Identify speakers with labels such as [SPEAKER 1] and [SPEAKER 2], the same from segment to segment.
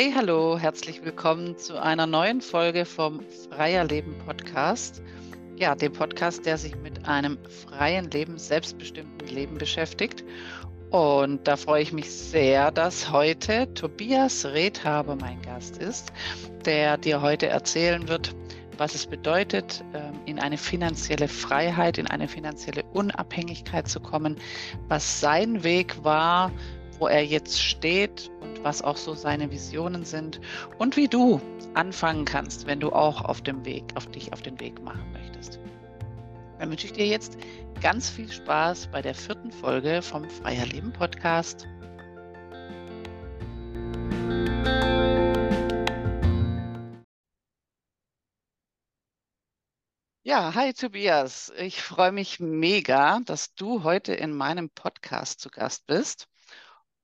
[SPEAKER 1] Hey, hallo, herzlich willkommen zu einer neuen Folge vom Freier Leben Podcast. Ja, dem Podcast, der sich mit einem freien Leben, selbstbestimmten Leben beschäftigt. Und da freue ich mich sehr, dass heute Tobias Redhaber mein Gast ist, der dir heute erzählen wird, was es bedeutet, ähm, in eine finanzielle Freiheit, in eine finanzielle Unabhängigkeit zu kommen, was sein Weg war, wo er jetzt steht und was auch so seine Visionen sind und wie du anfangen kannst, wenn du auch auf dem Weg, auf dich auf den Weg machen möchtest. Dann wünsche ich dir jetzt ganz viel Spaß bei der vierten Folge vom Freier Leben Podcast. Ja, hi Tobias. Ich freue mich mega, dass du heute in meinem Podcast zu Gast bist.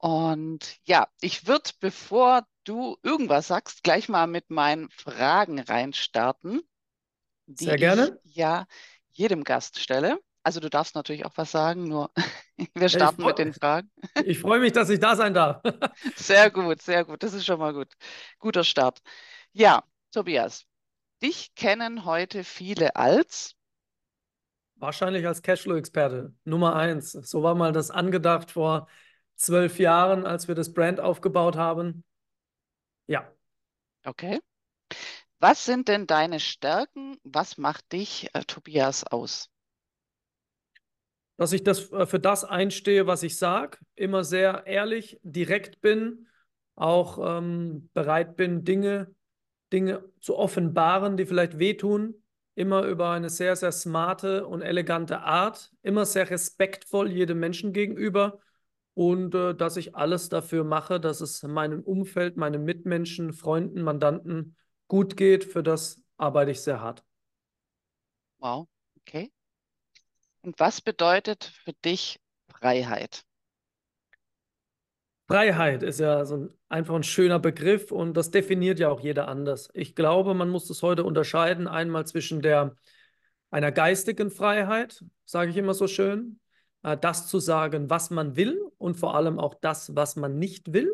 [SPEAKER 1] Und ja, ich würde, bevor du irgendwas sagst, gleich mal mit meinen Fragen reinstarten, die
[SPEAKER 2] Sehr gerne.
[SPEAKER 1] ich ja jedem Gast stelle. Also du darfst natürlich auch was sagen, nur wir starten
[SPEAKER 2] freu,
[SPEAKER 1] mit den Fragen.
[SPEAKER 2] Ich freue mich, dass ich da sein darf.
[SPEAKER 1] Sehr gut, sehr gut. Das ist schon mal gut. Guter Start. Ja, Tobias, dich kennen heute viele als
[SPEAKER 2] Wahrscheinlich als Cashflow-Experte Nummer eins. So war mal das angedacht vor zwölf Jahren, als wir das Brand aufgebaut haben. Ja.
[SPEAKER 1] Okay. Was sind denn deine Stärken? Was macht dich, äh, Tobias, aus?
[SPEAKER 2] Dass ich das äh, für das einstehe, was ich sage, immer sehr ehrlich, direkt bin, auch ähm, bereit bin, Dinge, Dinge zu offenbaren, die vielleicht wehtun, immer über eine sehr, sehr smarte und elegante Art, immer sehr respektvoll jedem Menschen gegenüber und äh, dass ich alles dafür mache, dass es meinem Umfeld, meinen Mitmenschen, Freunden, Mandanten gut geht. Für das arbeite ich sehr hart.
[SPEAKER 1] Wow, okay. Und was bedeutet für dich Freiheit?
[SPEAKER 2] Freiheit ist ja so ein, einfach ein schöner Begriff und das definiert ja auch jeder anders. Ich glaube, man muss das heute unterscheiden, einmal zwischen der einer geistigen Freiheit, sage ich immer so schön, äh, das zu sagen, was man will und vor allem auch das, was man nicht will.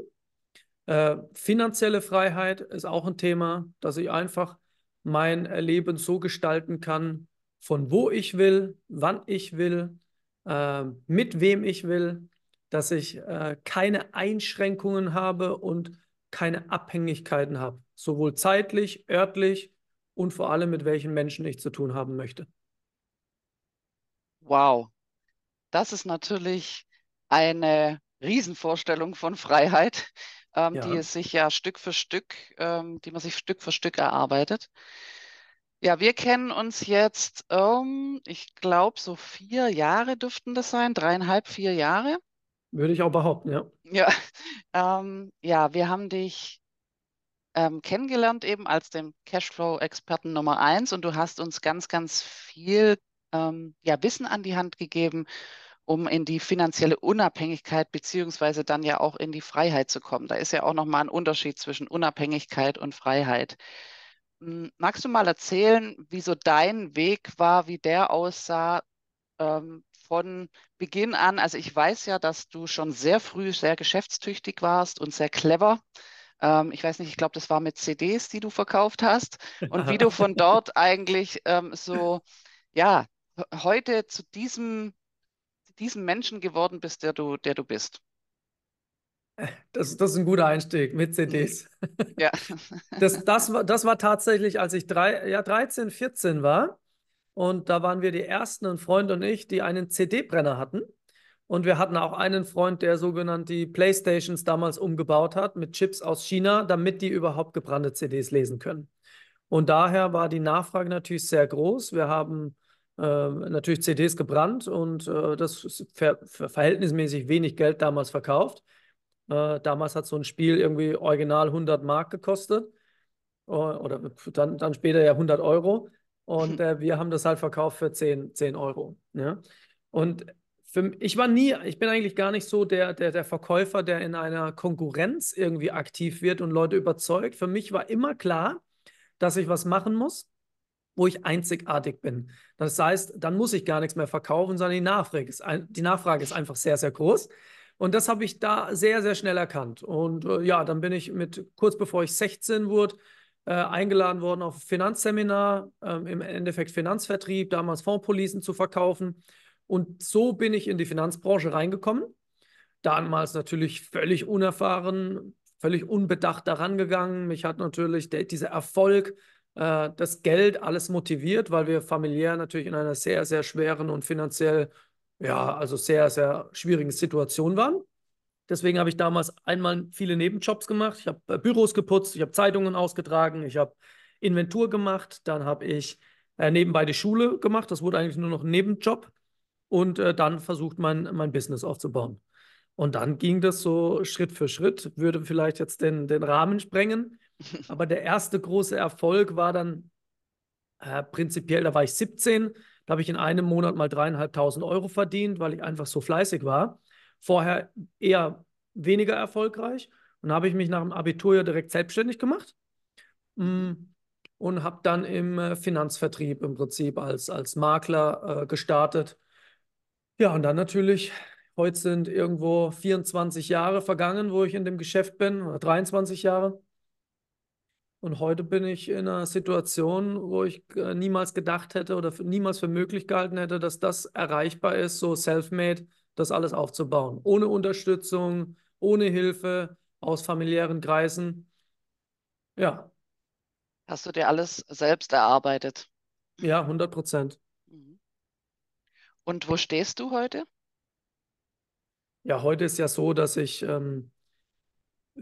[SPEAKER 2] Äh, finanzielle Freiheit ist auch ein Thema, dass ich einfach mein Leben so gestalten kann, von wo ich will, wann ich will, äh, mit wem ich will, dass ich äh, keine Einschränkungen habe und keine Abhängigkeiten habe, sowohl zeitlich, örtlich und vor allem mit welchen Menschen ich zu tun haben möchte.
[SPEAKER 1] Wow, das ist natürlich eine Riesenvorstellung von Freiheit, ähm, ja. die es sich ja Stück für Stück, ähm, die man sich Stück für Stück erarbeitet. Ja, wir kennen uns jetzt, ähm, ich glaube, so vier Jahre dürften das sein, dreieinhalb, vier Jahre.
[SPEAKER 2] Würde ich auch behaupten, ja.
[SPEAKER 1] Ja, ähm, ja wir haben dich ähm, kennengelernt eben als den Cashflow-Experten Nummer eins und du hast uns ganz, ganz viel ähm, ja, Wissen an die Hand gegeben, um in die finanzielle Unabhängigkeit beziehungsweise dann ja auch in die Freiheit zu kommen. Da ist ja auch nochmal ein Unterschied zwischen Unabhängigkeit und Freiheit. Hm, magst du mal erzählen, wie so dein Weg war, wie der aussah ähm, von Beginn an? Also ich weiß ja, dass du schon sehr früh sehr geschäftstüchtig warst und sehr clever. Ähm, ich weiß nicht, ich glaube, das war mit CDs, die du verkauft hast und wie du von dort eigentlich ähm, so, ja, heute zu diesem, diesem Menschen geworden bist, der du, der du bist?
[SPEAKER 2] Das, das ist ein guter Einstieg mit CDs.
[SPEAKER 1] Ja.
[SPEAKER 2] Das, das, war, das war tatsächlich, als ich drei, ja, 13, 14 war. Und da waren wir die ersten, ein Freund und ich, die einen CD-Brenner hatten. Und wir hatten auch einen Freund, der sogenannte die Playstations damals umgebaut hat mit Chips aus China, damit die überhaupt gebrannte CDs lesen können. Und daher war die Nachfrage natürlich sehr groß. Wir haben natürlich CDs gebrannt und äh, das für, verhältnismäßig wenig Geld damals verkauft. Äh, damals hat so ein Spiel irgendwie original 100 Mark gekostet äh, oder dann, dann später ja 100 Euro. Und äh, wir haben das halt verkauft für 10, 10 Euro. Ja? Und für, ich war nie, ich bin eigentlich gar nicht so der, der, der Verkäufer, der in einer Konkurrenz irgendwie aktiv wird und Leute überzeugt. Für mich war immer klar, dass ich was machen muss, wo ich einzigartig bin. Das heißt, dann muss ich gar nichts mehr verkaufen, sondern die Nachfrage ist, ein, die Nachfrage ist einfach sehr, sehr groß. Und das habe ich da sehr, sehr schnell erkannt. Und äh, ja, dann bin ich mit, kurz bevor ich 16 wurde, äh, eingeladen worden auf Finanzseminar, äh, im Endeffekt Finanzvertrieb, damals Fondspolicen zu verkaufen. Und so bin ich in die Finanzbranche reingekommen. Damals natürlich völlig unerfahren, völlig unbedacht daran gegangen. Mich hat natürlich der, dieser Erfolg, äh, das Geld alles motiviert, weil wir familiär natürlich in einer sehr, sehr schweren und finanziell ja, also sehr, sehr schwierigen Situation waren. Deswegen habe ich damals einmal viele Nebenjobs gemacht. Ich habe äh, Büros geputzt, ich habe Zeitungen ausgetragen, ich habe Inventur gemacht, dann habe ich äh, nebenbei die Schule gemacht. Das wurde eigentlich nur noch ein Nebenjob und äh, dann versucht, mein, mein Business aufzubauen. Und dann ging das so Schritt für Schritt, würde vielleicht jetzt den, den Rahmen sprengen. Aber der erste große Erfolg war dann äh, prinzipiell, da war ich 17, da habe ich in einem Monat mal dreieinhalbtausend Euro verdient, weil ich einfach so fleißig war. Vorher eher weniger erfolgreich. Und habe ich mich nach dem Abitur ja direkt selbstständig gemacht mm, und habe dann im äh, Finanzvertrieb im Prinzip als, als Makler äh, gestartet. Ja, und dann natürlich, heute sind irgendwo 24 Jahre vergangen, wo ich in dem Geschäft bin, oder 23 Jahre. Und heute bin ich in einer Situation, wo ich äh, niemals gedacht hätte oder niemals für möglich gehalten hätte, dass das erreichbar ist, so self-made, das alles aufzubauen. Ohne Unterstützung, ohne Hilfe aus familiären Kreisen. Ja.
[SPEAKER 1] Hast du dir alles selbst erarbeitet?
[SPEAKER 2] Ja, 100 Prozent. Mhm.
[SPEAKER 1] Und wo stehst du heute?
[SPEAKER 2] Ja, heute ist ja so, dass ich ähm,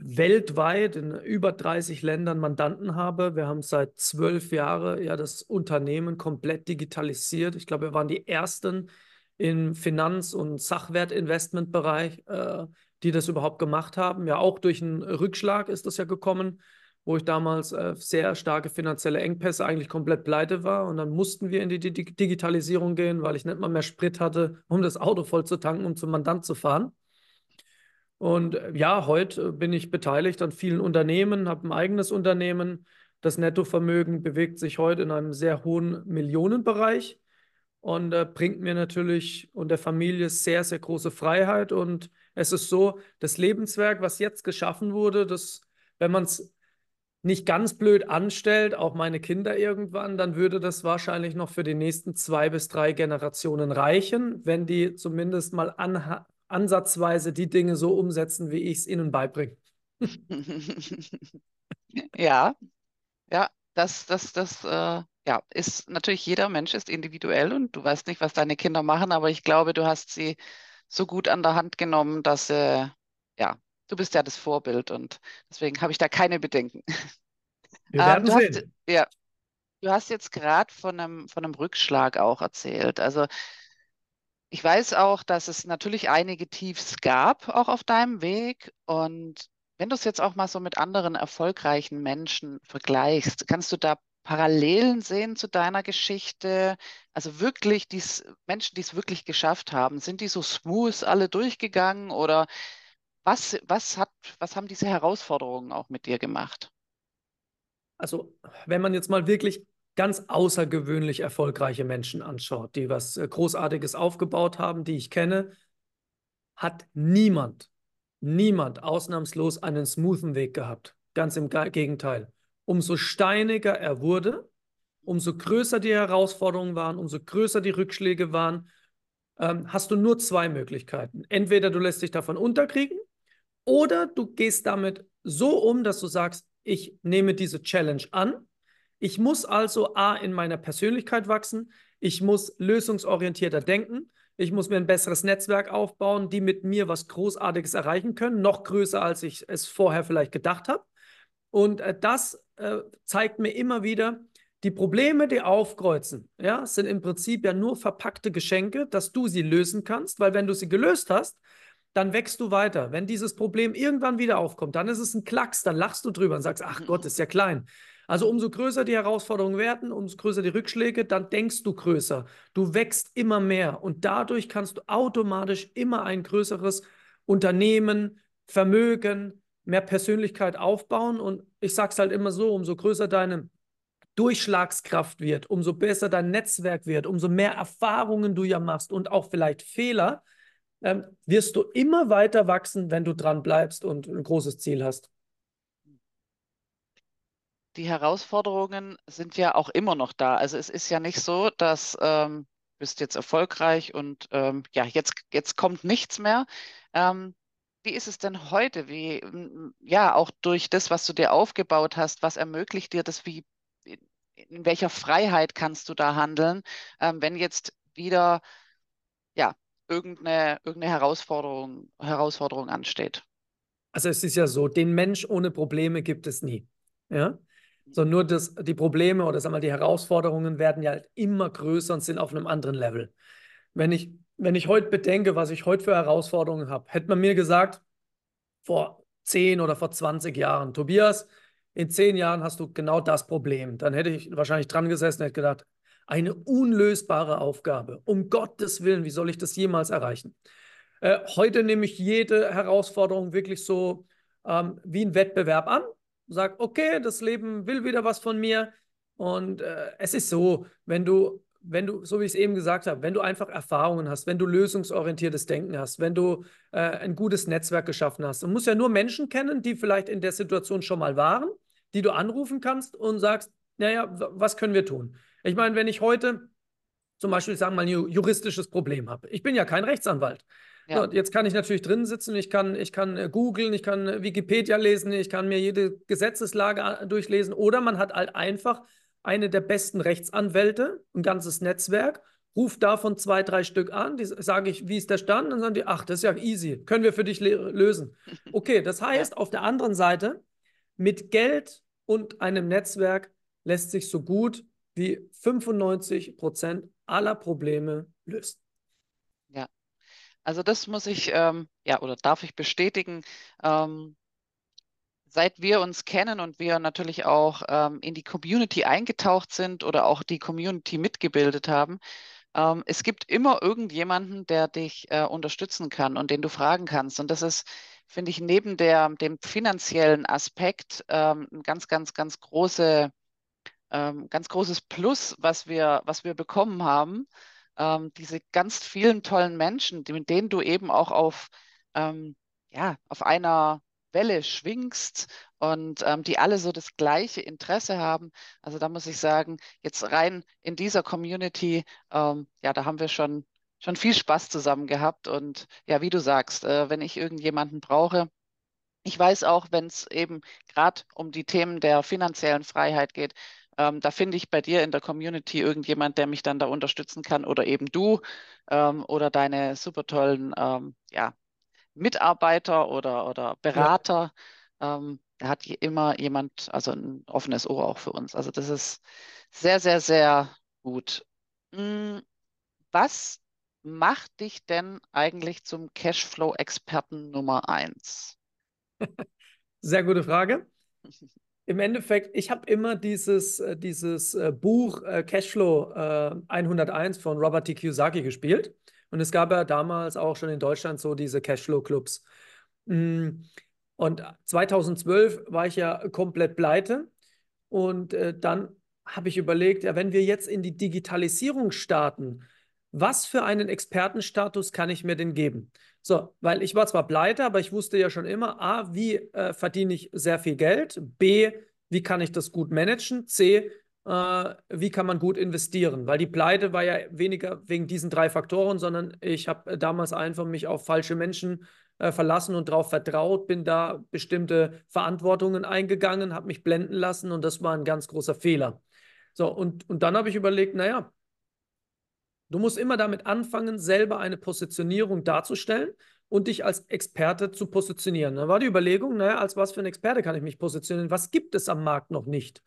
[SPEAKER 2] weltweit in über 30 Ländern Mandanten habe. Wir haben seit zwölf Jahren ja das Unternehmen komplett digitalisiert. Ich glaube, wir waren die ersten im Finanz- und Sachwertinvestmentbereich, äh, die das überhaupt gemacht haben. Ja, auch durch einen Rückschlag ist das ja gekommen, wo ich damals äh, sehr starke finanzielle Engpässe eigentlich komplett pleite war. Und dann mussten wir in die Digitalisierung gehen, weil ich nicht mal mehr Sprit hatte, um das Auto voll zu tanken, um zum Mandant zu fahren. Und äh, ja, heute bin ich beteiligt an vielen Unternehmen, habe ein eigenes Unternehmen. Das Nettovermögen bewegt sich heute in einem sehr hohen Millionenbereich und äh, bringt mir natürlich und der Familie sehr, sehr große Freiheit. Und es ist so, das Lebenswerk, was jetzt geschaffen wurde, das, wenn man es nicht ganz blöd anstellt, auch meine Kinder irgendwann, dann würde das wahrscheinlich noch für die nächsten zwei bis drei Generationen reichen, wenn die zumindest mal ansatzweise die Dinge so umsetzen, wie ich es ihnen beibringe.
[SPEAKER 1] ja, ja, das, das, das äh, ja, ist natürlich jeder Mensch ist individuell und du weißt nicht, was deine Kinder machen, aber ich glaube, du hast sie so gut an der Hand genommen, dass äh, ja, du bist ja das Vorbild und deswegen habe ich da keine Bedenken.
[SPEAKER 2] Wir werden ähm, sehen.
[SPEAKER 1] Hast, ja, du hast jetzt gerade von einem, von einem Rückschlag auch erzählt. Also ich weiß auch, dass es natürlich einige Tiefs gab, auch auf deinem Weg. Und wenn du es jetzt auch mal so mit anderen erfolgreichen Menschen vergleichst, kannst du da Parallelen sehen zu deiner Geschichte? Also wirklich, dies, Menschen, die es wirklich geschafft haben, sind die so smooth alle durchgegangen oder was, was, hat, was haben diese Herausforderungen auch mit dir gemacht?
[SPEAKER 2] Also, wenn man jetzt mal wirklich ganz außergewöhnlich erfolgreiche Menschen anschaut, die was äh, Großartiges aufgebaut haben, die ich kenne, hat niemand, niemand ausnahmslos einen smoothen Weg gehabt. Ganz im Gegenteil. Umso steiniger er wurde, umso größer die Herausforderungen waren, umso größer die Rückschläge waren, ähm, hast du nur zwei Möglichkeiten. Entweder du lässt dich davon unterkriegen oder du gehst damit so um, dass du sagst, ich nehme diese Challenge an ich muss also A in meiner Persönlichkeit wachsen, ich muss lösungsorientierter denken, ich muss mir ein besseres Netzwerk aufbauen, die mit mir was Großartiges erreichen können, noch größer, als ich es vorher vielleicht gedacht habe. Und äh, das äh, zeigt mir immer wieder, die Probleme, die aufkreuzen, ja, sind im Prinzip ja nur verpackte Geschenke, dass du sie lösen kannst, weil wenn du sie gelöst hast, dann wächst du weiter. Wenn dieses Problem irgendwann wieder aufkommt, dann ist es ein Klacks, dann lachst du drüber und sagst, ach Gott, ist ja klein. Also umso größer die Herausforderungen werden, umso größer die Rückschläge, dann denkst du größer. Du wächst immer mehr und dadurch kannst du automatisch immer ein größeres Unternehmen, Vermögen, mehr Persönlichkeit aufbauen. Und ich sage es halt immer so, umso größer deine Durchschlagskraft wird, umso besser dein Netzwerk wird, umso mehr Erfahrungen du ja machst und auch vielleicht Fehler, ähm, wirst du immer weiter wachsen, wenn du dran bleibst und ein großes Ziel hast.
[SPEAKER 1] Die Herausforderungen sind ja auch immer noch da. Also es ist ja nicht so, dass ähm, du bist jetzt erfolgreich und ähm, ja, jetzt, jetzt kommt nichts mehr. Ähm, wie ist es denn heute? Wie, ja, auch durch das, was du dir aufgebaut hast, was ermöglicht dir das? Wie, in welcher Freiheit kannst du da handeln, ähm, wenn jetzt wieder, ja, irgendeine, irgendeine Herausforderung, Herausforderung ansteht?
[SPEAKER 2] Also es ist ja so, den Mensch ohne Probleme gibt es nie. Ja? So nur das, die Probleme oder sag mal, die Herausforderungen werden ja halt immer größer und sind auf einem anderen Level. Wenn ich, wenn ich heute bedenke, was ich heute für Herausforderungen habe, hätte man mir gesagt, vor 10 oder vor 20 Jahren, Tobias, in 10 Jahren hast du genau das Problem. Dann hätte ich wahrscheinlich dran gesessen und hätte gedacht, eine unlösbare Aufgabe. Um Gottes Willen, wie soll ich das jemals erreichen? Äh, heute nehme ich jede Herausforderung wirklich so ähm, wie ein Wettbewerb an sag, okay, das Leben will wieder was von mir. Und äh, es ist so, wenn du, wenn du, so wie ich es eben gesagt habe, wenn du einfach Erfahrungen hast, wenn du lösungsorientiertes Denken hast, wenn du äh, ein gutes Netzwerk geschaffen hast, du musst ja nur Menschen kennen, die vielleicht in der Situation schon mal waren, die du anrufen kannst und sagst, naja, was können wir tun? Ich meine, wenn ich heute zum Beispiel, sagen wir mal, ein juristisches Problem habe. Ich bin ja kein Rechtsanwalt. Ja. So, jetzt kann ich natürlich drin sitzen, ich kann, ich kann äh, googeln, ich kann äh, Wikipedia lesen, ich kann mir jede Gesetzeslage äh, durchlesen oder man hat halt einfach eine der besten Rechtsanwälte, ein ganzes Netzwerk, ruft davon zwei, drei Stück an, die sage ich, wie ist der Stand? dann sagen die, ach, das ist ja easy, können wir für dich lösen. Okay, das heißt, auf der anderen Seite, mit Geld und einem Netzwerk lässt sich so gut wie 95 Prozent aller Probleme lösen.
[SPEAKER 1] Also das muss ich, ähm, ja, oder darf ich bestätigen. Ähm, seit wir uns kennen und wir natürlich auch ähm, in die Community eingetaucht sind oder auch die Community mitgebildet haben, ähm, es gibt immer irgendjemanden, der dich äh, unterstützen kann und den du fragen kannst. Und das ist, finde ich, neben der, dem finanziellen Aspekt ähm, ein ganz, ganz, ganz große, ähm, ganz großes Plus, was wir, was wir bekommen haben ähm, diese ganz vielen tollen Menschen, mit denen du eben auch auf, ähm, ja, auf einer Welle schwingst und ähm, die alle so das gleiche Interesse haben. Also da muss ich sagen, jetzt rein in dieser Community, ähm, ja, da haben wir schon, schon viel Spaß zusammen gehabt. Und ja, wie du sagst, äh, wenn ich irgendjemanden brauche, ich weiß auch, wenn es eben gerade um die Themen der finanziellen Freiheit geht, ähm, da finde ich bei dir in der Community irgendjemand, der mich dann da unterstützen kann oder eben du ähm, oder deine super tollen ähm, ja, Mitarbeiter oder, oder Berater. Ja. Ähm, da hat immer jemand, also ein offenes Ohr auch für uns. Also das ist sehr, sehr, sehr gut. Hm, was macht dich denn eigentlich zum Cashflow-Experten Nummer eins?
[SPEAKER 2] Sehr gute Frage. Im Endeffekt, ich habe immer dieses, äh, dieses äh, Buch äh, Cashflow 101 von Robert T. Kiyosaki gespielt. Und es gab ja damals auch schon in Deutschland so diese Cashflow-Clubs. Mm, und 2012 war ich ja komplett pleite. Und dann habe ich überlegt, ja, wenn wir jetzt in die Digitalisierung starten, was für einen Expertenstatus kann ich mir denn geben? So, weil ich war zwar pleite, aber ich wusste ja schon immer, A, wie äh, verdiene ich sehr viel Geld? B, wie kann ich das gut managen? C, äh, wie kann man gut investieren? Weil die Pleite war ja weniger wegen diesen drei Faktoren, sondern ich habe damals einfach mich auf falsche Menschen äh, verlassen und darauf vertraut, bin da bestimmte Verantwortungen eingegangen, habe mich blenden lassen und das war ein ganz großer Fehler. So, und, und dann habe ich überlegt, naja, Du musst immer damit anfangen, selber eine Positionierung darzustellen und dich als Experte zu positionieren. Da war die Überlegung, naja, als was für ein Experte kann ich mich positionieren? Was gibt es am Markt noch nicht?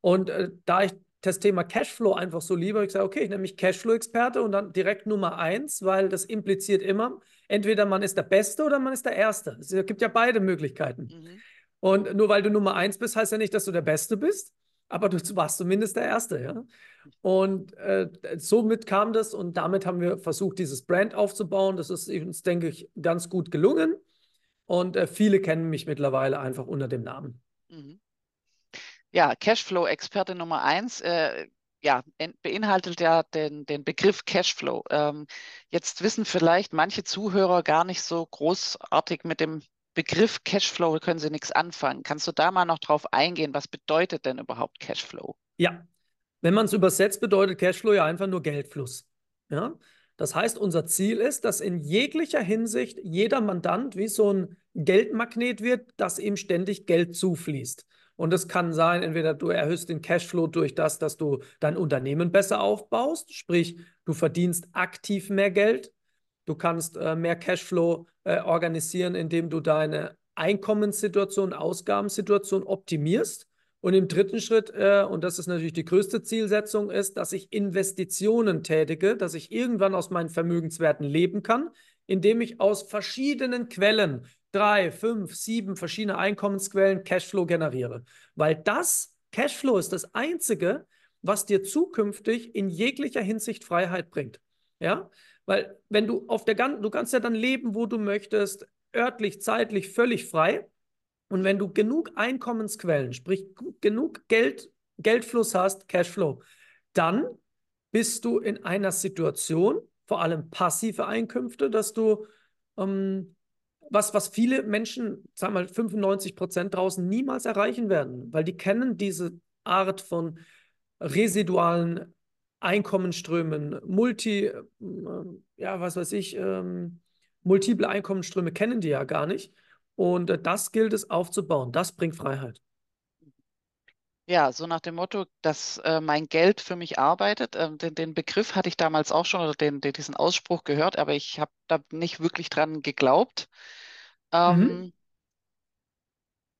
[SPEAKER 2] Und äh, da ich das Thema Cashflow einfach so liebe, ich gesagt, okay, ich nenne mich Cashflow-Experte und dann direkt Nummer eins, weil das impliziert immer, entweder man ist der Beste oder man ist der Erste. Es gibt ja beide Möglichkeiten. Mhm. Und nur weil du Nummer eins bist, heißt ja nicht, dass du der Beste bist aber du warst zumindest der Erste, ja. Und äh, somit kam das und damit haben wir versucht, dieses Brand aufzubauen. Das ist uns, denke ich, ganz gut gelungen. Und äh, viele kennen mich mittlerweile einfach unter dem Namen. Mhm.
[SPEAKER 1] Ja, Cashflow-Experte Nummer eins. Äh, ja, beinhaltet ja den, den Begriff Cashflow. Ähm, jetzt wissen vielleicht manche Zuhörer gar nicht so großartig mit dem Begriff Cashflow, können sie nichts anfangen. Kannst du da mal noch drauf eingehen? Was bedeutet denn überhaupt Cashflow?
[SPEAKER 2] Ja, wenn man es übersetzt, bedeutet Cashflow ja einfach nur Geldfluss. Ja? Das heißt, unser Ziel ist, dass in jeglicher Hinsicht jeder Mandant wie so ein Geldmagnet wird, dass ihm ständig Geld zufließt. Und es kann sein, entweder du erhöhst den Cashflow durch das, dass du dein Unternehmen besser aufbaust, sprich, du verdienst aktiv mehr Geld. Du kannst äh, mehr Cashflow äh, organisieren, indem du deine Einkommenssituation, Ausgabensituation optimierst. Und im dritten Schritt, äh, und das ist natürlich die größte Zielsetzung, ist, dass ich Investitionen tätige, dass ich irgendwann aus meinen Vermögenswerten leben kann, indem ich aus verschiedenen Quellen drei, fünf, sieben verschiedene Einkommensquellen Cashflow generiere. Weil das Cashflow ist das Einzige, was dir zukünftig in jeglicher Hinsicht Freiheit bringt. Ja, weil wenn du auf der ganzen, du kannst ja dann leben, wo du möchtest, örtlich, zeitlich völlig frei. Und wenn du genug Einkommensquellen, sprich genug Geld, Geldfluss hast, Cashflow, dann bist du in einer Situation, vor allem passive Einkünfte, dass du ähm, was, was viele Menschen, sagen wir mal 95 Prozent draußen niemals erreichen werden, weil die kennen diese Art von residualen Einkommensströmen, multi, äh, ja, was weiß ich, ähm, multiple Einkommensströme kennen die ja gar nicht. Und äh, das gilt es aufzubauen. Das bringt Freiheit.
[SPEAKER 1] Ja, so nach dem Motto, dass äh, mein Geld für mich arbeitet. Ähm, den, den, Begriff hatte ich damals auch schon oder den, den diesen Ausspruch gehört, aber ich habe da nicht wirklich dran geglaubt.
[SPEAKER 2] Ähm, mhm.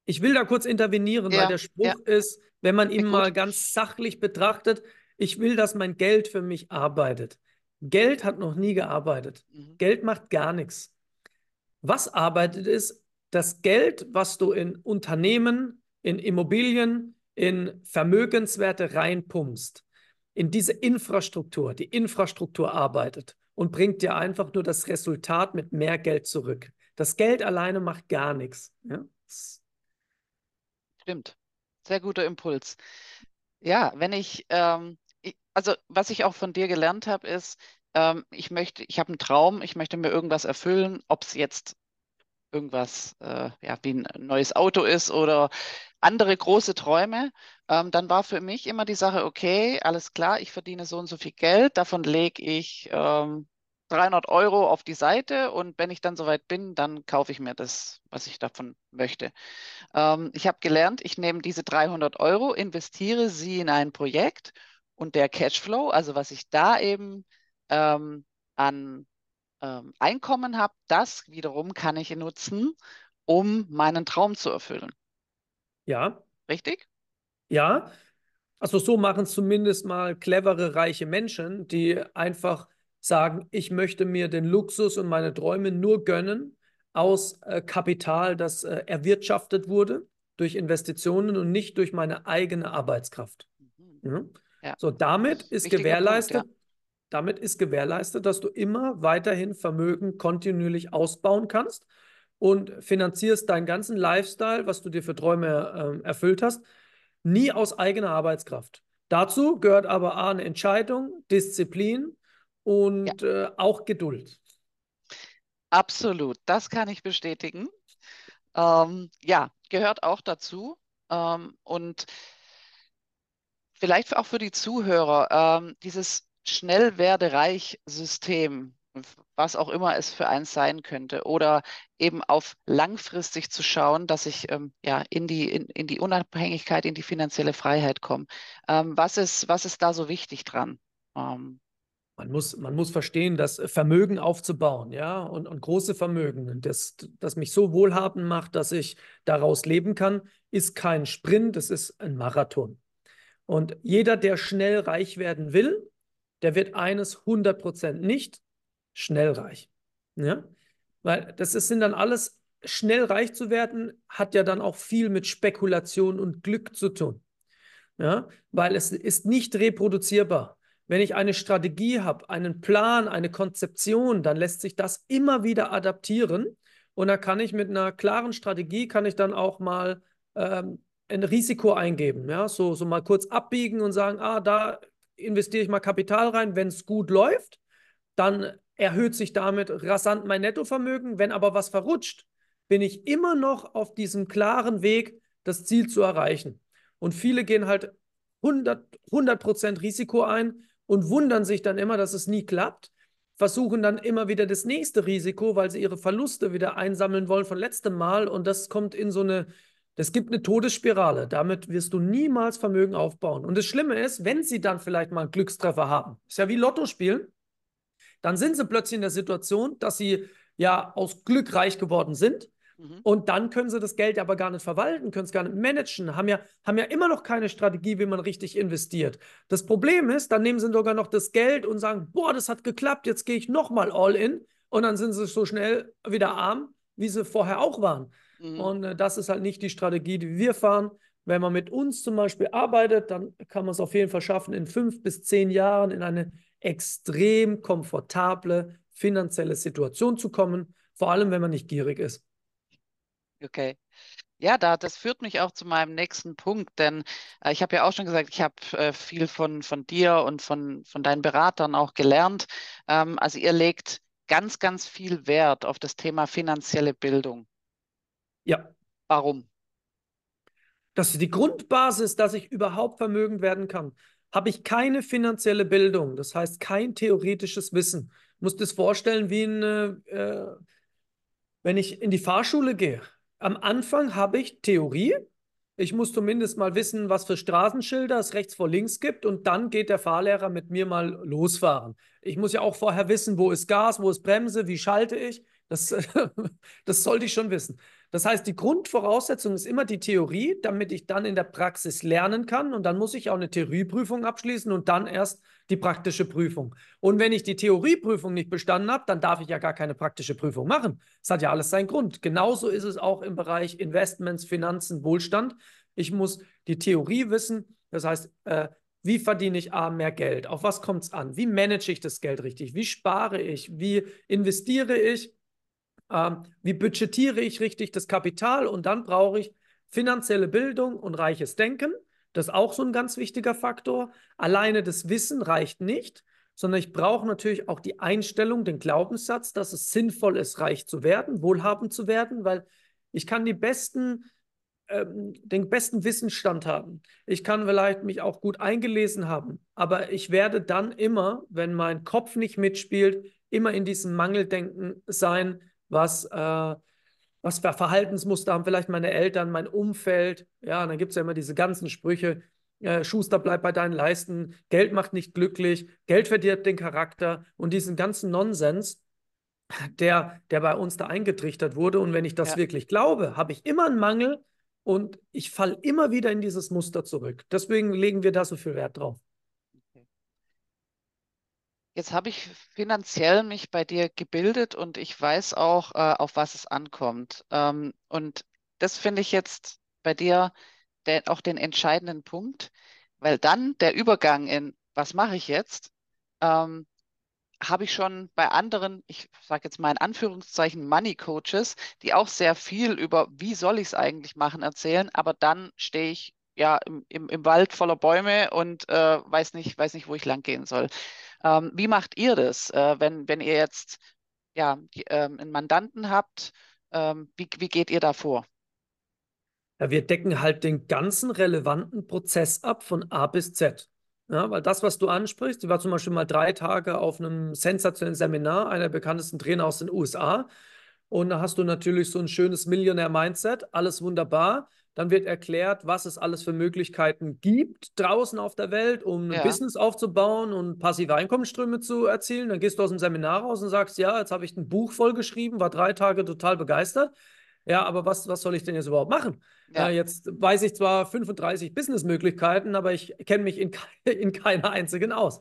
[SPEAKER 2] Ich will da kurz intervenieren, ja, weil der Spruch ja. ist, wenn man ihn mal ganz sachlich betrachtet, ich will, dass mein Geld für mich arbeitet. Geld hat noch nie gearbeitet. Mhm. Geld macht gar nichts. Was arbeitet ist das Geld, was du in Unternehmen, in Immobilien, in Vermögenswerte reinpumpst, in diese Infrastruktur. Die Infrastruktur arbeitet und bringt dir einfach nur das Resultat mit mehr Geld zurück. Das Geld alleine macht gar nichts. Ja?
[SPEAKER 1] Stimmt. Sehr guter Impuls. Ja, wenn ich, ähm, ich, also was ich auch von dir gelernt habe, ist, ähm, ich möchte, ich habe einen Traum, ich möchte mir irgendwas erfüllen, ob es jetzt irgendwas, äh, ja, wie ein neues Auto ist oder andere große Träume, ähm, dann war für mich immer die Sache, okay, alles klar, ich verdiene so und so viel Geld, davon lege ich ähm, 300 Euro auf die Seite und wenn ich dann soweit bin, dann kaufe ich mir das, was ich davon möchte. Ähm, ich habe gelernt, ich nehme diese 300 Euro, investiere sie in ein Projekt und der Cashflow, also was ich da eben ähm, an ähm, Einkommen habe, das wiederum kann ich nutzen, um meinen Traum zu erfüllen.
[SPEAKER 2] Ja.
[SPEAKER 1] Richtig?
[SPEAKER 2] Ja. Also so machen es zumindest mal clevere, reiche Menschen, die einfach sagen, ich möchte mir den Luxus und meine Träume nur gönnen aus äh, Kapital, das äh, erwirtschaftet wurde durch Investitionen und nicht durch meine eigene Arbeitskraft. Mhm. Mhm. Ja. So, damit ist gewährleistet, Punkt, ja. damit ist gewährleistet, dass du immer weiterhin Vermögen kontinuierlich ausbauen kannst und finanzierst deinen ganzen Lifestyle, was du dir für Träume äh, erfüllt hast, nie aus eigener Arbeitskraft. Dazu gehört aber A, eine Entscheidung, Disziplin und ja. äh, auch Geduld.
[SPEAKER 1] Absolut, das kann ich bestätigen. Ähm, ja, gehört auch dazu. Ähm, und vielleicht auch für die Zuhörer, ähm, dieses Schnellwerde-Reich-System, was auch immer es für eins sein könnte, oder eben auf langfristig zu schauen, dass ich ähm, ja in die, in, in, die Unabhängigkeit, in die finanzielle Freiheit komme. Ähm, was, ist, was ist da so wichtig dran?
[SPEAKER 2] Ähm, man muss, man muss verstehen, dass Vermögen aufzubauen, ja, und, und große Vermögen, das, das mich so wohlhabend macht, dass ich daraus leben kann, ist kein Sprint, es ist ein Marathon. Und jeder, der schnell reich werden will, der wird eines 100% nicht schnell reich. Ja? Weil das ist, sind dann alles, schnell reich zu werden, hat ja dann auch viel mit Spekulation und Glück zu tun. Ja? Weil es ist nicht reproduzierbar. Wenn ich eine Strategie habe, einen Plan, eine Konzeption, dann lässt sich das immer wieder adaptieren. Und da kann ich mit einer klaren Strategie, kann ich dann auch mal ähm, ein Risiko eingeben. Ja? So, so mal kurz abbiegen und sagen, ah, da investiere ich mal Kapital rein, wenn es gut läuft, dann erhöht sich damit rasant mein Nettovermögen. Wenn aber was verrutscht, bin ich immer noch auf diesem klaren Weg, das Ziel zu erreichen. Und viele gehen halt 100, 100% Risiko ein und wundern sich dann immer, dass es nie klappt, versuchen dann immer wieder das nächste Risiko, weil sie ihre Verluste wieder einsammeln wollen von letztem Mal und das kommt in so eine, das gibt eine Todesspirale. Damit wirst du niemals Vermögen aufbauen. Und das Schlimme ist, wenn sie dann vielleicht mal einen Glückstreffer haben, ist ja wie Lotto spielen, dann sind sie plötzlich in der Situation, dass sie ja aus Glück reich geworden sind Mhm. Und dann können sie das Geld aber gar nicht verwalten, können es gar nicht managen, haben ja, haben ja immer noch keine Strategie, wie man richtig investiert. Das Problem ist, dann nehmen sie sogar noch das Geld und sagen, boah, das hat geklappt, jetzt gehe ich nochmal all in. Und dann sind sie so schnell wieder arm, wie sie vorher auch waren. Mhm. Und äh, das ist halt nicht die Strategie, die wir fahren. Wenn man mit uns zum Beispiel arbeitet, dann kann man es auf jeden Fall schaffen, in fünf bis zehn Jahren in eine extrem komfortable finanzielle Situation zu kommen, vor allem wenn man nicht gierig ist.
[SPEAKER 1] Okay. Ja, da, das führt mich auch zu meinem nächsten Punkt, denn äh, ich habe ja auch schon gesagt, ich habe äh, viel von, von dir und von, von deinen Beratern auch gelernt. Ähm, also ihr legt ganz, ganz viel Wert auf das Thema finanzielle Bildung.
[SPEAKER 2] Ja.
[SPEAKER 1] Warum?
[SPEAKER 2] Das ist die Grundbasis, dass ich überhaupt vermögend werden kann. Habe ich keine finanzielle Bildung, das heißt kein theoretisches Wissen. Ich muss das vorstellen wie ein, äh, wenn ich in die Fahrschule gehe am Anfang habe ich Theorie. Ich muss zumindest mal wissen, was für Straßenschilder es rechts vor links gibt und dann geht der Fahrlehrer mit mir mal losfahren. Ich muss ja auch vorher wissen, wo ist Gas, wo ist Bremse, wie schalte ich. Das, das sollte ich schon wissen. Das heißt, die Grundvoraussetzung ist immer die Theorie, damit ich dann in der Praxis lernen kann. Und dann muss ich auch eine Theorieprüfung abschließen und dann erst die praktische Prüfung. Und wenn ich die Theorieprüfung nicht bestanden habe, dann darf ich ja gar keine praktische Prüfung machen. Das hat ja alles seinen Grund. Genauso ist es auch im Bereich Investments, Finanzen, Wohlstand. Ich muss die Theorie wissen. Das heißt, äh, wie verdiene ich A, mehr Geld? Auf was kommt es an? Wie manage ich das Geld richtig? Wie spare ich? Wie investiere ich? Ähm, wie budgetiere ich richtig das Kapital? Und dann brauche ich finanzielle Bildung und reiches Denken. Das ist auch so ein ganz wichtiger Faktor. Alleine das Wissen reicht nicht, sondern ich brauche natürlich auch die Einstellung, den Glaubenssatz, dass es sinnvoll ist, reich zu werden, wohlhabend zu werden, weil ich kann die besten, ähm, den besten Wissensstand haben. Ich kann vielleicht mich auch gut eingelesen haben, aber ich werde dann immer, wenn mein Kopf nicht mitspielt, immer in diesem Mangeldenken sein, was, äh, was für Verhaltensmuster haben vielleicht meine Eltern, mein Umfeld. Ja, und dann gibt es ja immer diese ganzen Sprüche. Äh, Schuster, bleib bei deinen Leisten. Geld macht nicht glücklich. Geld verdirbt den Charakter. Und diesen ganzen Nonsens, der, der bei uns da eingetrichtert wurde. Und wenn ich das ja. wirklich glaube, habe ich immer einen Mangel und ich falle immer wieder in dieses Muster zurück. Deswegen legen wir da so viel Wert drauf.
[SPEAKER 1] Jetzt habe ich finanziell mich bei dir gebildet und ich weiß auch, äh, auf was es ankommt. Ähm, und das finde ich jetzt bei dir der, auch den entscheidenden Punkt, weil dann der Übergang in, was mache ich jetzt, ähm, habe ich schon bei anderen, ich sage jetzt mal in Anführungszeichen Money Coaches, die auch sehr viel über, wie soll ich es eigentlich machen, erzählen, aber dann stehe ich ja im, im, Wald voller Bäume und äh, weiß nicht, weiß nicht, wo ich lang gehen soll. Ähm, wie macht ihr das, äh, wenn, wenn ihr jetzt ja, ähm, einen Mandanten habt? Ähm, wie, wie geht ihr da vor?
[SPEAKER 2] Ja, wir decken halt den ganzen relevanten Prozess ab von A bis Z. Ja, weil das, was du ansprichst, ich war zum Beispiel mal drei Tage auf einem sensationellen Seminar einer bekanntesten Trainer aus den USA. Und da hast du natürlich so ein schönes Millionär-Mindset, alles wunderbar. Dann wird erklärt, was es alles für Möglichkeiten gibt draußen auf der Welt, um ein ja. Business aufzubauen und passive Einkommensströme zu erzielen. Dann gehst du aus dem Seminar raus und sagst, ja, jetzt habe ich ein Buch vollgeschrieben, war drei Tage total begeistert. Ja, aber was, was soll ich denn jetzt überhaupt machen? Ja. Äh, jetzt weiß ich zwar 35 Businessmöglichkeiten, aber ich kenne mich in, in keiner einzigen aus.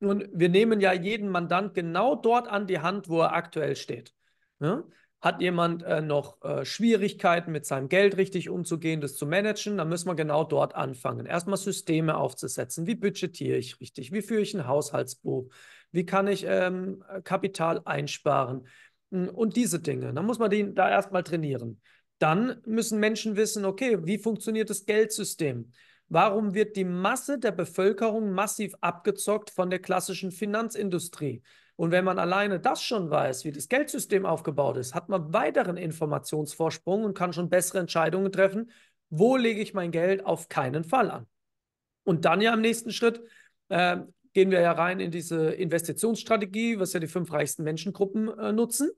[SPEAKER 2] Und wir nehmen ja jeden Mandant genau dort an die Hand, wo er aktuell steht. Ja? Hat jemand äh, noch äh, Schwierigkeiten mit seinem Geld richtig umzugehen, das zu managen, dann müssen wir genau dort anfangen. Erstmal Systeme aufzusetzen. Wie budgetiere ich richtig? Wie führe ich ein Haushaltsbuch? Wie kann ich ähm, Kapital einsparen? Hm, und diese Dinge. Dann muss man den da erstmal trainieren. Dann müssen Menschen wissen, okay, wie funktioniert das Geldsystem? Warum wird die Masse der Bevölkerung massiv abgezockt von der klassischen Finanzindustrie? Und wenn man alleine das schon weiß, wie das Geldsystem aufgebaut ist, hat man weiteren Informationsvorsprung und kann schon bessere Entscheidungen treffen. Wo lege ich mein Geld auf keinen Fall an? Und dann ja im nächsten Schritt äh, gehen wir ja rein in diese Investitionsstrategie, was ja die fünf reichsten Menschengruppen äh, nutzen.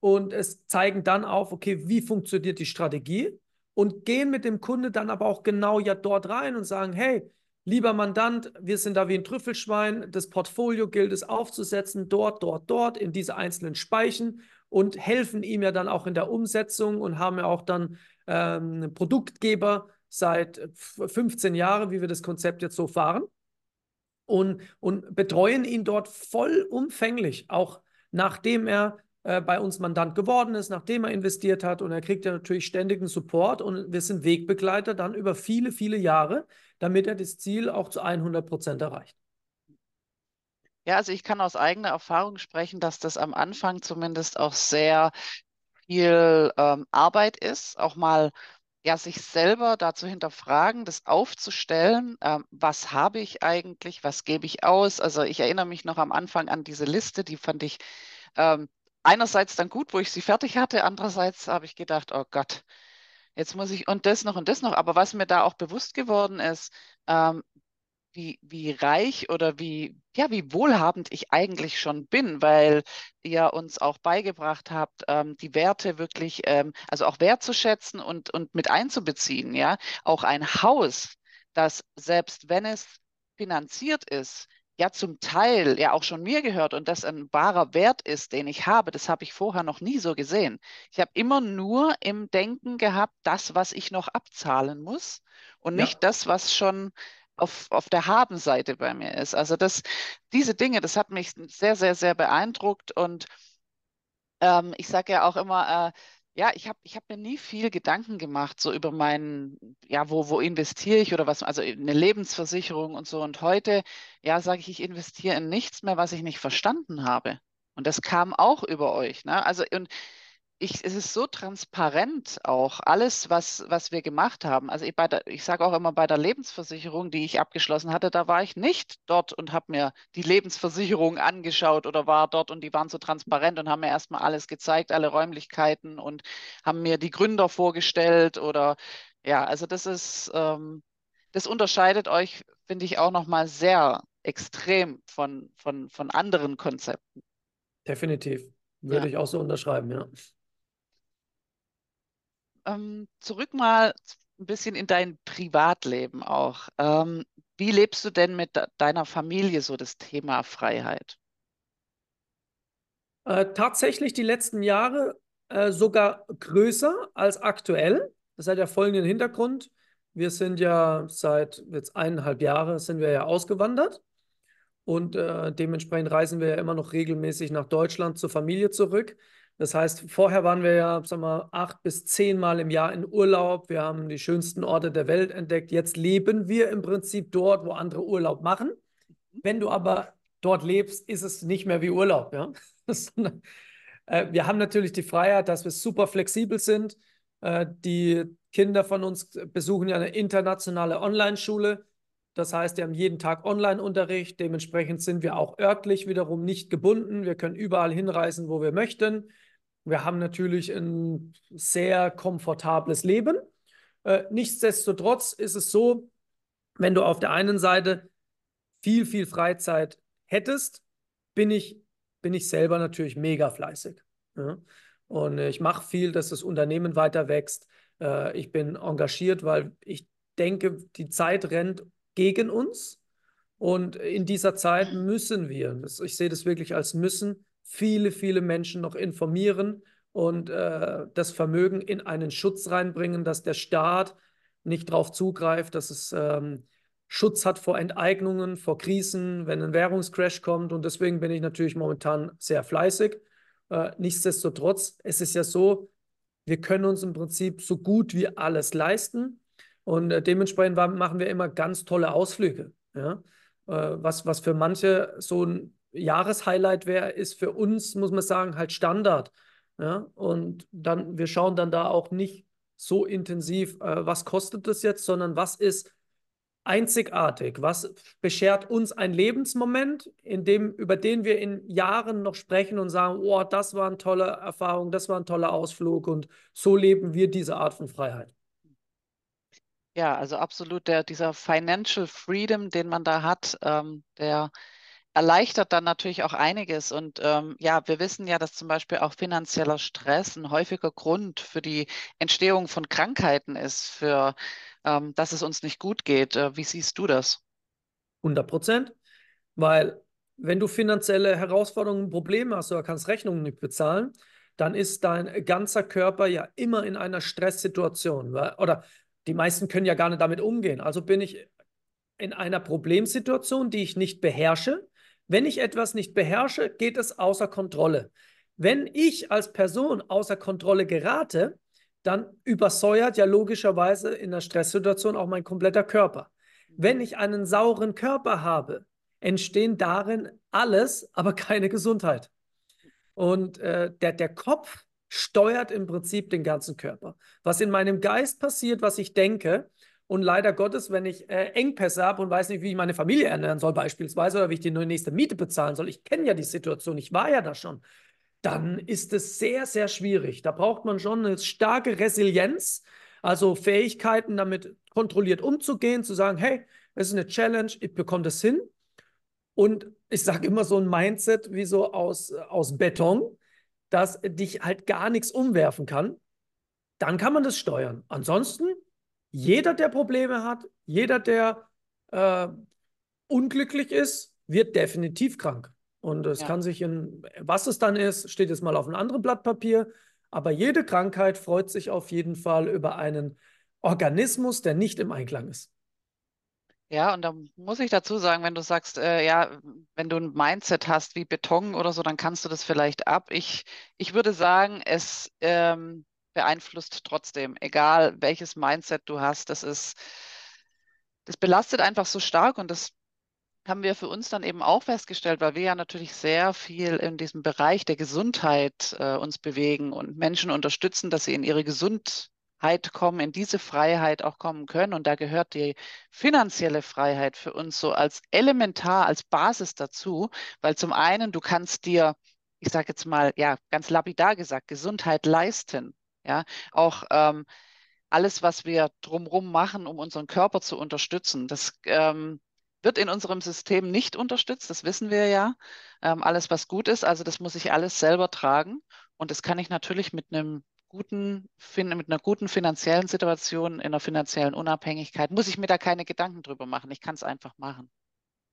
[SPEAKER 2] Und es zeigen dann auf, okay, wie funktioniert die Strategie und gehen mit dem Kunde dann aber auch genau ja dort rein und sagen, hey, lieber Mandant, wir sind da wie ein Trüffelschwein, das Portfolio gilt es aufzusetzen, dort, dort, dort, in diese einzelnen Speichen und helfen ihm ja dann auch in der Umsetzung und haben ja auch dann ähm, Produktgeber seit 15 Jahren, wie wir das Konzept jetzt so fahren. Und, und betreuen ihn dort vollumfänglich, auch nachdem er äh, bei uns Mandant geworden ist, nachdem er investiert hat. Und er kriegt ja natürlich ständigen Support und wir sind Wegbegleiter dann über viele, viele Jahre, damit er das Ziel auch zu 100 Prozent erreicht.
[SPEAKER 1] Ja, also ich kann aus eigener Erfahrung sprechen, dass das am Anfang zumindest auch sehr viel ähm, Arbeit ist, auch mal ja, sich selber dazu hinterfragen, das aufzustellen, ähm, was habe ich eigentlich, was gebe ich aus. Also ich erinnere mich noch am Anfang an diese Liste, die fand ich ähm, einerseits dann gut, wo ich sie fertig hatte, andererseits habe ich gedacht, oh Gott, jetzt muss ich und das noch und das noch. Aber was mir da auch bewusst geworden ist, ähm, wie, wie reich oder wie, ja, wie wohlhabend ich eigentlich schon bin, weil ihr uns auch beigebracht habt, ähm, die Werte wirklich, ähm, also auch wertzuschätzen und, und mit einzubeziehen, ja. Auch ein Haus, das selbst wenn es finanziert ist, ja zum Teil ja auch schon mir gehört und das ein wahrer Wert ist, den ich habe, das habe ich vorher noch nie so gesehen. Ich habe immer nur im Denken gehabt, das, was ich noch abzahlen muss und nicht ja. das, was schon auf, auf der Habenseite bei mir ist. Also das, diese Dinge, das hat mich sehr, sehr, sehr beeindruckt und ähm, ich sage ja auch immer, äh, ja, ich habe ich hab mir nie viel Gedanken gemacht, so über meinen, ja, wo, wo investiere ich oder was, also eine Lebensversicherung und so. Und heute, ja, sage ich, ich investiere in nichts mehr, was ich nicht verstanden habe. Und das kam auch über euch. Ne? Also, und ich, es ist so transparent auch, alles, was, was wir gemacht haben. Also ich, ich sage auch immer bei der Lebensversicherung, die ich abgeschlossen hatte, da war ich nicht dort und habe mir die Lebensversicherung angeschaut oder war dort und die waren so transparent und haben mir erstmal alles gezeigt, alle Räumlichkeiten und haben mir die Gründer vorgestellt oder ja, also das ist, ähm, das unterscheidet euch, finde ich, auch nochmal sehr extrem von, von, von anderen Konzepten.
[SPEAKER 2] Definitiv. Würde ja. ich auch so unterschreiben, ja
[SPEAKER 1] ähm, zurück mal ein bisschen in dein Privatleben auch. Ähm, wie lebst du denn mit deiner Familie so das Thema Freiheit?
[SPEAKER 2] Äh, tatsächlich die letzten Jahre äh, sogar größer als aktuell. Das hat ja folgenden Hintergrund. Wir sind ja seit jetzt eineinhalb Jahren sind wir ja ausgewandert und äh, dementsprechend reisen wir ja immer noch regelmäßig nach Deutschland zur Familie zurück. Das heißt, vorher waren wir ja, sagen wir, acht bis zehn Mal im Jahr in Urlaub. Wir haben die schönsten Orte der Welt entdeckt. Jetzt leben wir im Prinzip dort, wo andere Urlaub machen. Wenn du aber dort lebst, ist es nicht mehr wie Urlaub. Ja? Äh, wir haben natürlich die Freiheit, dass wir super flexibel sind. Äh, die Kinder von uns besuchen ja eine internationale Online-Schule. Das heißt, wir haben jeden Tag Online-Unterricht. Dementsprechend sind wir auch örtlich wiederum nicht gebunden. Wir können überall hinreisen, wo wir möchten. Wir haben natürlich ein sehr komfortables Leben. Äh, nichtsdestotrotz ist es so, wenn du auf der einen Seite viel, viel Freizeit hättest, bin ich, bin ich selber natürlich mega fleißig. Und ich mache viel, dass das Unternehmen weiter wächst. Äh, ich bin engagiert, weil ich denke, die Zeit rennt gegen uns. Und in dieser Zeit müssen wir, ich sehe das wirklich als müssen, viele, viele Menschen noch informieren und äh, das Vermögen in einen Schutz reinbringen, dass der Staat nicht darauf zugreift, dass es ähm, Schutz hat vor Enteignungen, vor Krisen, wenn ein Währungscrash kommt. Und deswegen bin ich natürlich momentan sehr fleißig. Äh, nichtsdestotrotz, es ist ja so, wir können uns im Prinzip so gut wie alles leisten. Und äh, dementsprechend machen wir immer ganz tolle Ausflüge. Ja? Äh, was, was für manche so ein Jahreshighlight wäre, ist für uns, muss man sagen, halt Standard. Ja? Und dann, wir schauen dann da auch nicht so intensiv, äh, was kostet das jetzt, sondern was ist einzigartig? Was beschert uns ein Lebensmoment, in dem, über den wir in Jahren noch sprechen und sagen, oh, das war eine tolle Erfahrung, das war ein toller Ausflug und so leben wir diese Art von Freiheit?
[SPEAKER 1] Ja, also absolut der, dieser Financial Freedom, den man da hat, ähm, der erleichtert dann natürlich auch einiges. Und ähm, ja, wir wissen ja, dass zum Beispiel auch finanzieller Stress ein häufiger Grund für die Entstehung von Krankheiten ist, für ähm, dass es uns nicht gut geht. Äh, wie siehst du das?
[SPEAKER 2] 100 Prozent, weil wenn du finanzielle Herausforderungen, Probleme hast oder kannst Rechnungen nicht bezahlen, dann ist dein ganzer Körper ja immer in einer Stresssituation. Oder die meisten können ja gar nicht damit umgehen. Also bin ich in einer Problemsituation, die ich nicht beherrsche. Wenn ich etwas nicht beherrsche, geht es außer Kontrolle. Wenn ich als Person außer Kontrolle gerate, dann übersäuert ja logischerweise in der Stresssituation auch mein kompletter Körper. Wenn ich einen sauren Körper habe, entstehen darin alles, aber keine Gesundheit. Und äh, der, der Kopf steuert im Prinzip den ganzen Körper. Was in meinem Geist passiert, was ich denke, und leider Gottes, wenn ich äh, Engpässe habe und weiß nicht, wie ich meine Familie ernähren soll, beispielsweise, oder wie ich die nächste Miete bezahlen soll, ich kenne ja die Situation, ich war ja da schon, dann ist es sehr, sehr schwierig. Da braucht man schon eine starke Resilienz, also Fähigkeiten, damit kontrolliert umzugehen, zu sagen, hey, es ist eine Challenge, ich bekomme das hin. Und ich sage immer so ein Mindset wie so aus, aus Beton, dass dich halt gar nichts umwerfen kann. Dann kann man das steuern. Ansonsten, jeder, der Probleme hat, jeder, der äh, unglücklich ist, wird definitiv krank. Und es ja. kann sich in, was es dann ist, steht jetzt mal auf einem anderen Blatt Papier. Aber jede Krankheit freut sich auf jeden Fall über einen Organismus, der nicht im Einklang ist.
[SPEAKER 1] Ja, und da muss ich dazu sagen, wenn du sagst, äh, ja, wenn du ein Mindset hast wie Beton oder so, dann kannst du das vielleicht ab. Ich, ich würde sagen, es ähm, beeinflusst trotzdem, egal welches Mindset du hast. Das ist, das belastet einfach so stark und das haben wir für uns dann eben auch festgestellt, weil wir ja natürlich sehr viel in diesem Bereich der Gesundheit äh, uns bewegen und Menschen unterstützen, dass sie in ihre Gesundheit kommen, in diese Freiheit auch kommen können. Und da gehört die finanzielle Freiheit für uns so als elementar, als Basis dazu, weil zum einen du kannst dir, ich sage jetzt mal, ja, ganz lapidar gesagt, Gesundheit leisten. Ja, auch ähm, alles, was wir drumherum machen, um unseren Körper zu unterstützen, das ähm, wird in unserem System nicht unterstützt, das wissen wir ja. Ähm, alles, was gut ist, also das muss ich alles selber tragen. Und das kann ich natürlich mit einem guten, mit einer guten finanziellen Situation, in einer finanziellen Unabhängigkeit, muss ich mir da keine Gedanken drüber machen. Ich kann es einfach machen.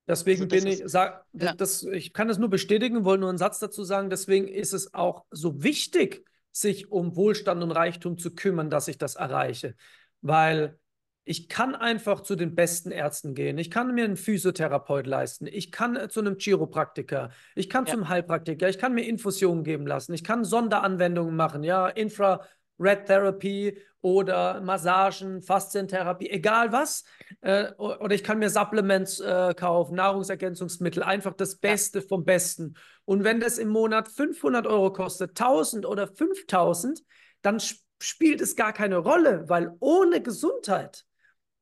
[SPEAKER 2] Deswegen also bin ich, sag, ja. das, ich kann das nur bestätigen, wollte nur einen Satz dazu sagen. Deswegen ist es auch so wichtig, sich um Wohlstand und Reichtum zu kümmern, dass ich das erreiche. Weil ich kann einfach zu den besten Ärzten gehen. Ich kann mir einen Physiotherapeut leisten. Ich kann äh, zu einem Chiropraktiker. Ich kann ja. zum Heilpraktiker. Ich kann mir Infusionen geben lassen. Ich kann Sonderanwendungen machen. Ja, Infrared Therapy oder Massagen, Faszientherapie, egal was. Äh, oder ich kann mir Supplements äh, kaufen, Nahrungsergänzungsmittel. Einfach das Beste vom Besten. Und wenn das im Monat 500 Euro kostet, 1000 oder 5000, dann spielt es gar keine Rolle, weil ohne Gesundheit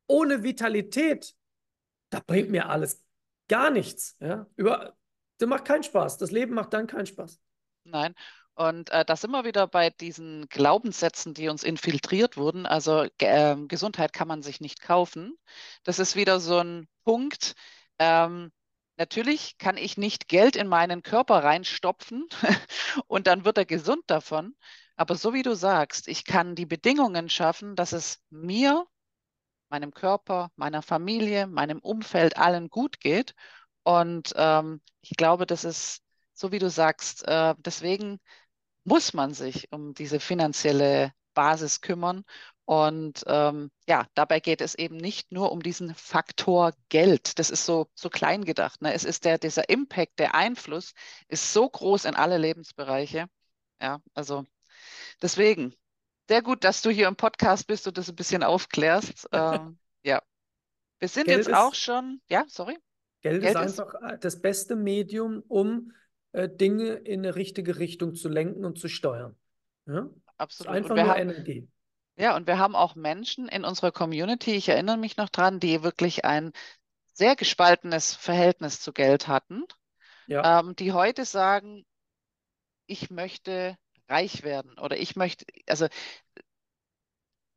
[SPEAKER 2] ohne Vitalität, da bringt mir alles gar nichts. Ja? Über, das macht keinen Spaß. Das Leben macht dann keinen Spaß.
[SPEAKER 1] Nein. Und äh, da sind wieder bei diesen Glaubenssätzen, die uns infiltriert wurden. Also äh, Gesundheit kann man sich nicht kaufen. Das ist wieder so ein Punkt. Ähm, natürlich kann ich nicht Geld in meinen Körper reinstopfen und dann wird er gesund davon. Aber so wie du sagst, ich kann die Bedingungen schaffen, dass es mir meinem Körper, meiner Familie, meinem Umfeld, allen gut geht. Und ähm, ich glaube, das ist, so wie du sagst, äh, deswegen muss man sich um diese finanzielle Basis kümmern. Und ähm, ja, dabei geht es eben nicht nur um diesen Faktor Geld. Das ist so, so klein gedacht. Ne? Es ist der, dieser Impact, der Einfluss ist so groß in alle Lebensbereiche. Ja, also deswegen, sehr gut, dass du hier im Podcast bist und das ein bisschen aufklärst. ähm, ja. Wir sind Geld jetzt ist, auch schon, ja, sorry.
[SPEAKER 2] Geld, Geld ist einfach ist, äh, das beste Medium, um äh, Dinge in eine richtige Richtung zu lenken und zu steuern. Ja?
[SPEAKER 1] Absolut.
[SPEAKER 2] Ist einfach nur Energie.
[SPEAKER 1] Ja, und wir haben auch Menschen in unserer Community, ich erinnere mich noch dran, die wirklich ein sehr gespaltenes Verhältnis zu Geld hatten,
[SPEAKER 2] Ja,
[SPEAKER 1] ähm, die heute sagen, ich möchte reich werden oder ich möchte, also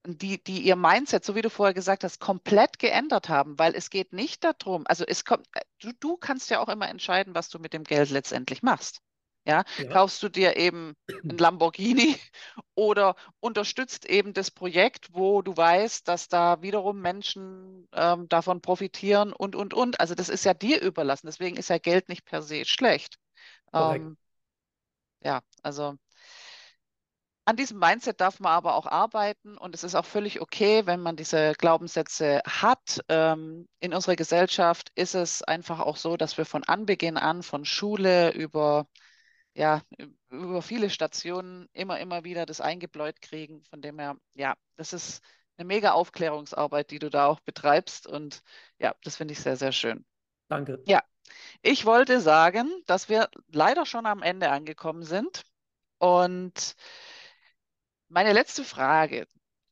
[SPEAKER 1] die, die ihr Mindset, so wie du vorher gesagt hast, komplett geändert haben, weil es geht nicht darum, also es kommt, du, du kannst ja auch immer entscheiden, was du mit dem Geld letztendlich machst. Ja,
[SPEAKER 2] ja,
[SPEAKER 1] kaufst du dir eben ein Lamborghini oder unterstützt eben das Projekt, wo du weißt, dass da wiederum Menschen ähm, davon profitieren und, und, und. Also das ist ja dir überlassen. Deswegen ist ja Geld nicht per se schlecht. Ähm, ja, also an diesem Mindset darf man aber auch arbeiten und es ist auch völlig okay, wenn man diese Glaubenssätze hat. Ähm, in unserer Gesellschaft ist es einfach auch so, dass wir von Anbeginn an, von Schule über, ja, über viele Stationen immer, immer wieder das eingebläut kriegen. Von dem her, ja, das ist eine mega Aufklärungsarbeit, die du da auch betreibst und ja, das finde ich sehr, sehr schön.
[SPEAKER 2] Danke.
[SPEAKER 1] Ja, ich wollte sagen, dass wir leider schon am Ende angekommen sind und meine letzte Frage,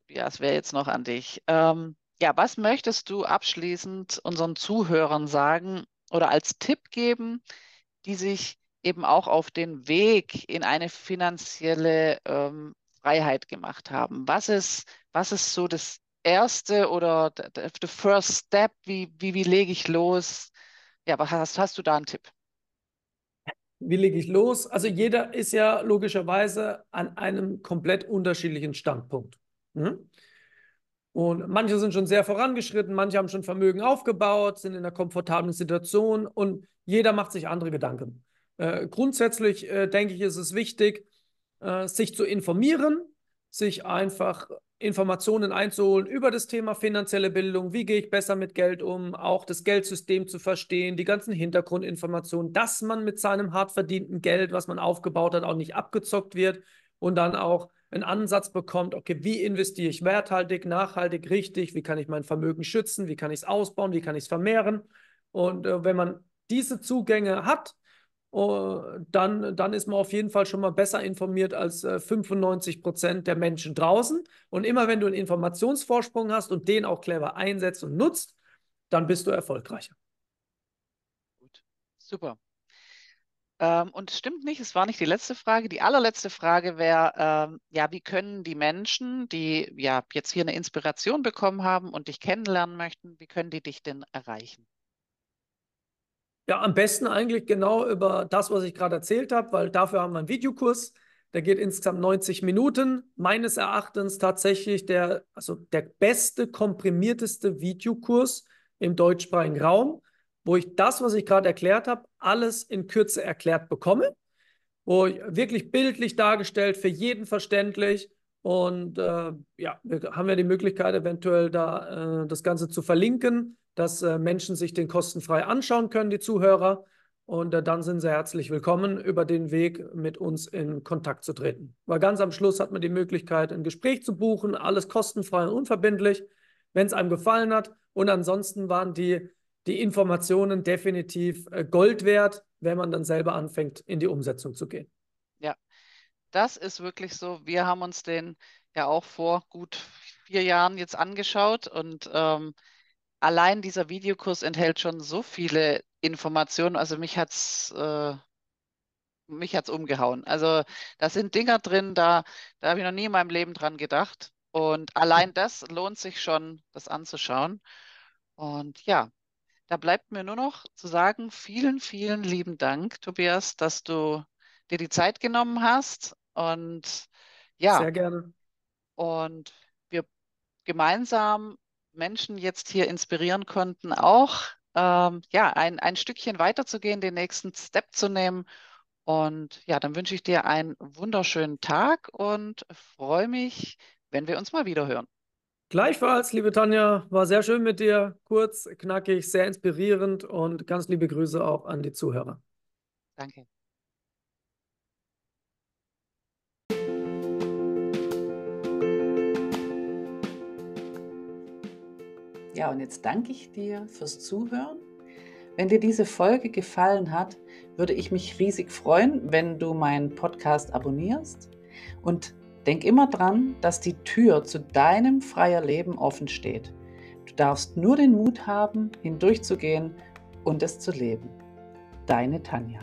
[SPEAKER 1] ja, es wäre jetzt noch an dich. Ähm, ja, was möchtest du abschließend unseren Zuhörern sagen oder als Tipp geben, die sich eben auch auf den Weg in eine finanzielle ähm, Freiheit gemacht haben? Was ist, was ist so das erste oder the first step? Wie, wie, wie lege ich los? Ja, was hast, hast du da einen Tipp?
[SPEAKER 2] Wie lege ich los? Also jeder ist ja logischerweise an einem komplett unterschiedlichen Standpunkt. Hm? Und manche sind schon sehr vorangeschritten, manche haben schon Vermögen aufgebaut, sind in einer komfortablen Situation und jeder macht sich andere Gedanken. Äh, grundsätzlich äh, denke ich, ist es wichtig, äh, sich zu informieren, sich einfach Informationen einzuholen über das Thema finanzielle Bildung, wie gehe ich besser mit Geld um, auch das Geldsystem zu verstehen, die ganzen Hintergrundinformationen, dass man mit seinem hart verdienten Geld, was man aufgebaut hat, auch nicht abgezockt wird und dann auch einen Ansatz bekommt, okay, wie investiere ich werthaltig, nachhaltig, richtig, wie kann ich mein Vermögen schützen, wie kann ich es ausbauen, wie kann ich es vermehren. Und äh, wenn man diese Zugänge hat, dann, dann ist man auf jeden Fall schon mal besser informiert als äh, 95 Prozent der Menschen draußen. Und immer wenn du einen Informationsvorsprung hast und den auch clever einsetzt und nutzt, dann bist du erfolgreicher.
[SPEAKER 1] Gut, super. Ähm, und es stimmt nicht, es war nicht die letzte Frage. Die allerletzte Frage wäre, ähm, ja, wie können die Menschen, die ja jetzt hier eine Inspiration bekommen haben und dich kennenlernen möchten, wie können die dich denn erreichen?
[SPEAKER 2] Ja, am besten eigentlich genau über das, was ich gerade erzählt habe, weil dafür haben wir einen Videokurs. Der geht insgesamt 90 Minuten. Meines Erachtens tatsächlich der, also der beste, komprimierteste Videokurs im deutschsprachigen Raum, wo ich das, was ich gerade erklärt habe, alles in Kürze erklärt bekomme, wo ich wirklich bildlich dargestellt, für jeden verständlich. Und äh, ja, wir haben ja die Möglichkeit, eventuell da äh, das Ganze zu verlinken dass äh, Menschen sich den kostenfrei anschauen können, die Zuhörer. Und äh, dann sind sie herzlich willkommen, über den Weg mit uns in Kontakt zu treten. Weil ganz am Schluss hat man die Möglichkeit, ein Gespräch zu buchen, alles kostenfrei und unverbindlich, wenn es einem gefallen hat. Und ansonsten waren die, die Informationen definitiv äh, Gold wert, wenn man dann selber anfängt, in die Umsetzung zu gehen.
[SPEAKER 1] Das ist wirklich so. Wir haben uns den ja auch vor gut vier Jahren jetzt angeschaut und ähm, allein dieser Videokurs enthält schon so viele Informationen. Also mich hat's, äh, mich hat's umgehauen. Also da sind Dinger drin, da, da habe ich noch nie in meinem Leben dran gedacht. Und allein das lohnt sich schon, das anzuschauen. Und ja, da bleibt mir nur noch zu sagen, vielen, vielen lieben Dank, Tobias, dass du dir die Zeit genommen hast. Und ja,
[SPEAKER 2] Sehr gerne.
[SPEAKER 1] und wir gemeinsam Menschen jetzt hier inspirieren konnten, auch ähm, ja, ein, ein Stückchen weiterzugehen, den nächsten Step zu nehmen. Und ja, dann wünsche ich dir einen wunderschönen Tag und freue mich, wenn wir uns mal wieder hören.
[SPEAKER 2] Gleichfalls, liebe Tanja, war sehr schön mit dir. Kurz, knackig, sehr inspirierend und ganz liebe Grüße auch an die Zuhörer.
[SPEAKER 1] Danke.
[SPEAKER 3] Ja, und jetzt danke ich dir fürs Zuhören. Wenn dir diese Folge gefallen hat, würde ich mich riesig freuen, wenn du meinen Podcast abonnierst. Und
[SPEAKER 1] Denk immer dran, dass die Tür zu deinem freier Leben offen steht. Du darfst nur den Mut haben, hindurchzugehen und es zu leben. Deine Tanja.